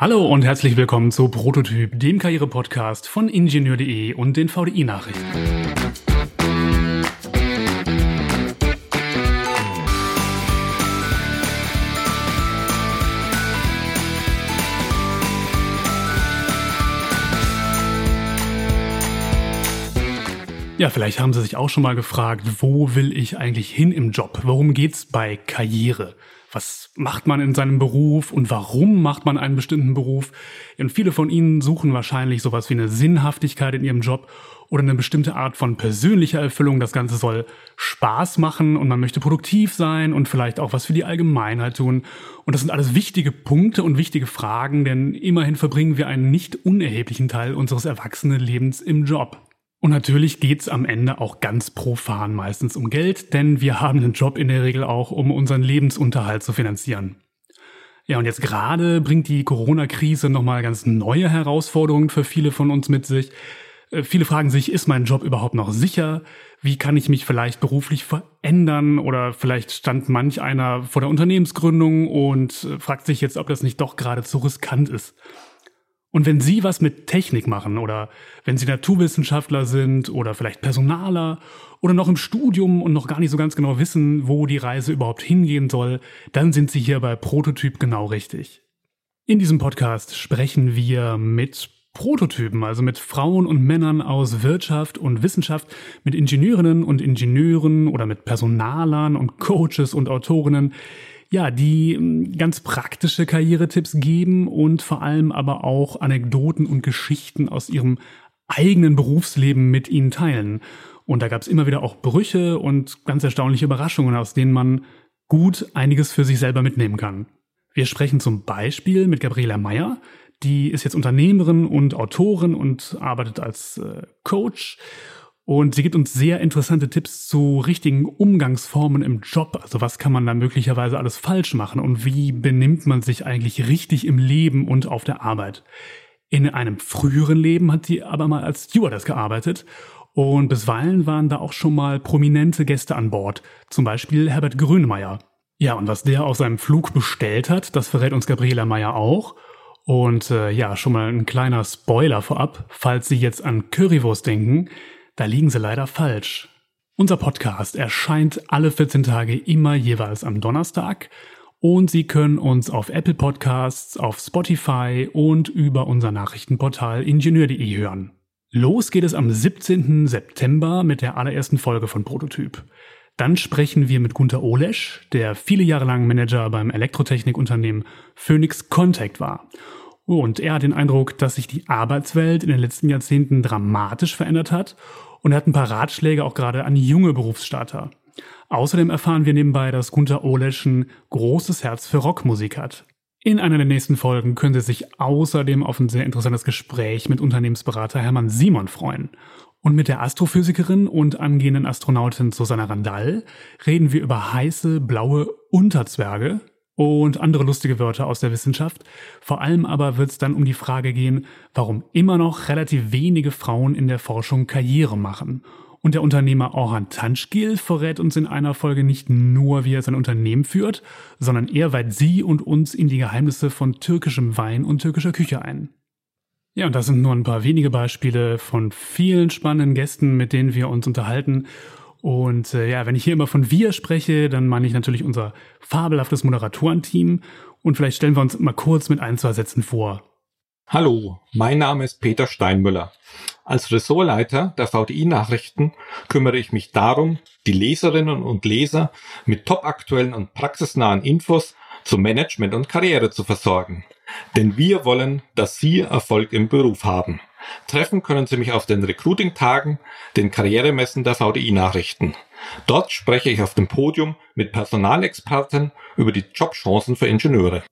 Hallo und herzlich willkommen zu Prototyp, dem Karriere-Podcast von Ingenieur.de und den VDI-Nachrichten. Ja, vielleicht haben Sie sich auch schon mal gefragt, wo will ich eigentlich hin im Job? Worum geht's bei Karriere? was macht man in seinem Beruf und warum macht man einen bestimmten Beruf. Und viele von Ihnen suchen wahrscheinlich sowas wie eine Sinnhaftigkeit in ihrem Job oder eine bestimmte Art von persönlicher Erfüllung. Das Ganze soll Spaß machen und man möchte produktiv sein und vielleicht auch was für die Allgemeinheit tun. Und das sind alles wichtige Punkte und wichtige Fragen, denn immerhin verbringen wir einen nicht unerheblichen Teil unseres Erwachsenenlebens im Job. Und natürlich geht's am Ende auch ganz profan meistens um Geld, denn wir haben einen Job in der Regel auch, um unseren Lebensunterhalt zu finanzieren. Ja, und jetzt gerade bringt die Corona-Krise nochmal ganz neue Herausforderungen für viele von uns mit sich. Äh, viele fragen sich, ist mein Job überhaupt noch sicher? Wie kann ich mich vielleicht beruflich verändern? Oder vielleicht stand manch einer vor der Unternehmensgründung und äh, fragt sich jetzt, ob das nicht doch gerade zu riskant ist. Und wenn Sie was mit Technik machen oder wenn Sie Naturwissenschaftler sind oder vielleicht Personaler oder noch im Studium und noch gar nicht so ganz genau wissen, wo die Reise überhaupt hingehen soll, dann sind Sie hier bei Prototyp genau richtig. In diesem Podcast sprechen wir mit Prototypen, also mit Frauen und Männern aus Wirtschaft und Wissenschaft, mit Ingenieurinnen und Ingenieuren oder mit Personalern und Coaches und Autorinnen, ja, die ähm, ganz praktische Karrieretipps geben und vor allem aber auch Anekdoten und Geschichten aus ihrem eigenen Berufsleben mit ihnen teilen. Und da gab es immer wieder auch Brüche und ganz erstaunliche Überraschungen, aus denen man gut einiges für sich selber mitnehmen kann. Wir sprechen zum Beispiel mit Gabriela Meyer, die ist jetzt Unternehmerin und Autorin und arbeitet als äh, Coach und sie gibt uns sehr interessante Tipps zu richtigen Umgangsformen im Job. Also was kann man da möglicherweise alles falsch machen und wie benimmt man sich eigentlich richtig im Leben und auf der Arbeit. In einem früheren Leben hat sie aber mal als Stewardess gearbeitet und bisweilen waren da auch schon mal prominente Gäste an Bord. Zum Beispiel Herbert Grönemeyer. Ja, und was der auf seinem Flug bestellt hat, das verrät uns Gabriela Meyer auch. Und äh, ja, schon mal ein kleiner Spoiler vorab, falls Sie jetzt an Currywurst denken. Da liegen sie leider falsch. Unser Podcast erscheint alle 14 Tage immer jeweils am Donnerstag und Sie können uns auf Apple Podcasts, auf Spotify und über unser Nachrichtenportal ingenieur.de hören. Los geht es am 17. September mit der allerersten Folge von Prototyp. Dann sprechen wir mit Gunther Olesch, der viele Jahre lang Manager beim Elektrotechnikunternehmen Phoenix Contact war. Und er hat den Eindruck, dass sich die Arbeitswelt in den letzten Jahrzehnten dramatisch verändert hat und er hat ein paar Ratschläge auch gerade an junge Berufsstarter. Außerdem erfahren wir nebenbei, dass Gunther Olesch ein großes Herz für Rockmusik hat. In einer der nächsten Folgen können Sie sich außerdem auf ein sehr interessantes Gespräch mit Unternehmensberater Hermann Simon freuen. Und mit der Astrophysikerin und angehenden Astronautin Susanna Randall reden wir über heiße blaue Unterzwerge, und andere lustige Wörter aus der Wissenschaft. Vor allem aber wird es dann um die Frage gehen, warum immer noch relativ wenige Frauen in der Forschung Karriere machen. Und der Unternehmer Orhan Tanschgil verrät uns in einer Folge nicht nur, wie er sein Unternehmen führt, sondern er weiht sie und uns in die Geheimnisse von türkischem Wein und türkischer Küche ein. Ja, und das sind nur ein paar wenige Beispiele von vielen spannenden Gästen, mit denen wir uns unterhalten. Und äh, ja, wenn ich hier immer von wir spreche, dann meine ich natürlich unser fabelhaftes Moderatorenteam. Und vielleicht stellen wir uns mal kurz mit ein, zwei Sätzen vor. Hallo, mein Name ist Peter Steinmüller. Als Ressortleiter der VDI-Nachrichten kümmere ich mich darum, die Leserinnen und Leser mit topaktuellen und praxisnahen Infos zu Management und Karriere zu versorgen. Denn wir wollen, dass Sie Erfolg im Beruf haben. Treffen können Sie mich auf den Recruiting-Tagen, den Karrieremessen der VDI-Nachrichten. Dort spreche ich auf dem Podium mit Personalexperten über die Jobchancen für Ingenieure.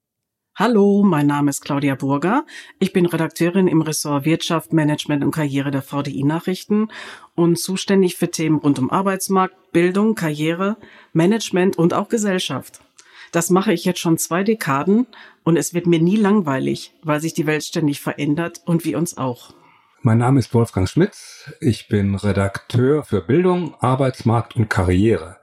Hallo, mein Name ist Claudia Burger. Ich bin Redakteurin im Ressort Wirtschaft, Management und Karriere der VDI-Nachrichten und zuständig für Themen rund um Arbeitsmarkt, Bildung, Karriere, Management und auch Gesellschaft. Das mache ich jetzt schon zwei Dekaden und es wird mir nie langweilig, weil sich die Welt ständig verändert und wie uns auch. Mein Name ist Wolfgang Schmitz. Ich bin Redakteur für Bildung, Arbeitsmarkt und Karriere.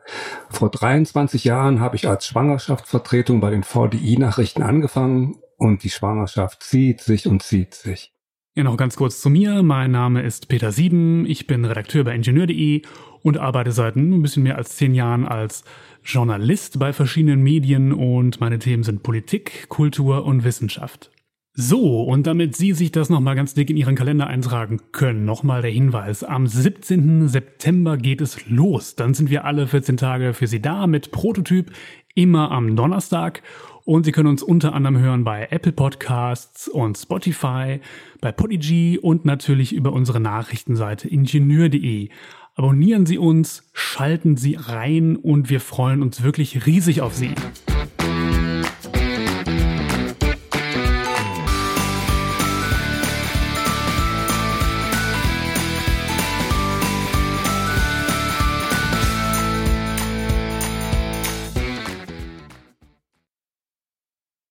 Vor 23 Jahren habe ich als Schwangerschaftsvertretung bei den VDI-Nachrichten angefangen und die Schwangerschaft zieht sich und zieht sich. Ja, noch ganz kurz zu mir. Mein Name ist Peter Sieben. Ich bin Redakteur bei Ingenieur.de und arbeite seit ein bisschen mehr als zehn Jahren als Journalist bei verschiedenen Medien und meine Themen sind Politik, Kultur und Wissenschaft. So, und damit Sie sich das nochmal ganz dick in Ihren Kalender eintragen können, nochmal der Hinweis. Am 17. September geht es los. Dann sind wir alle 14 Tage für Sie da mit Prototyp, immer am Donnerstag. Und Sie können uns unter anderem hören bei Apple Podcasts und Spotify, bei Podigy und natürlich über unsere Nachrichtenseite ingenieur.de. Abonnieren Sie uns, schalten Sie rein und wir freuen uns wirklich riesig auf Sie.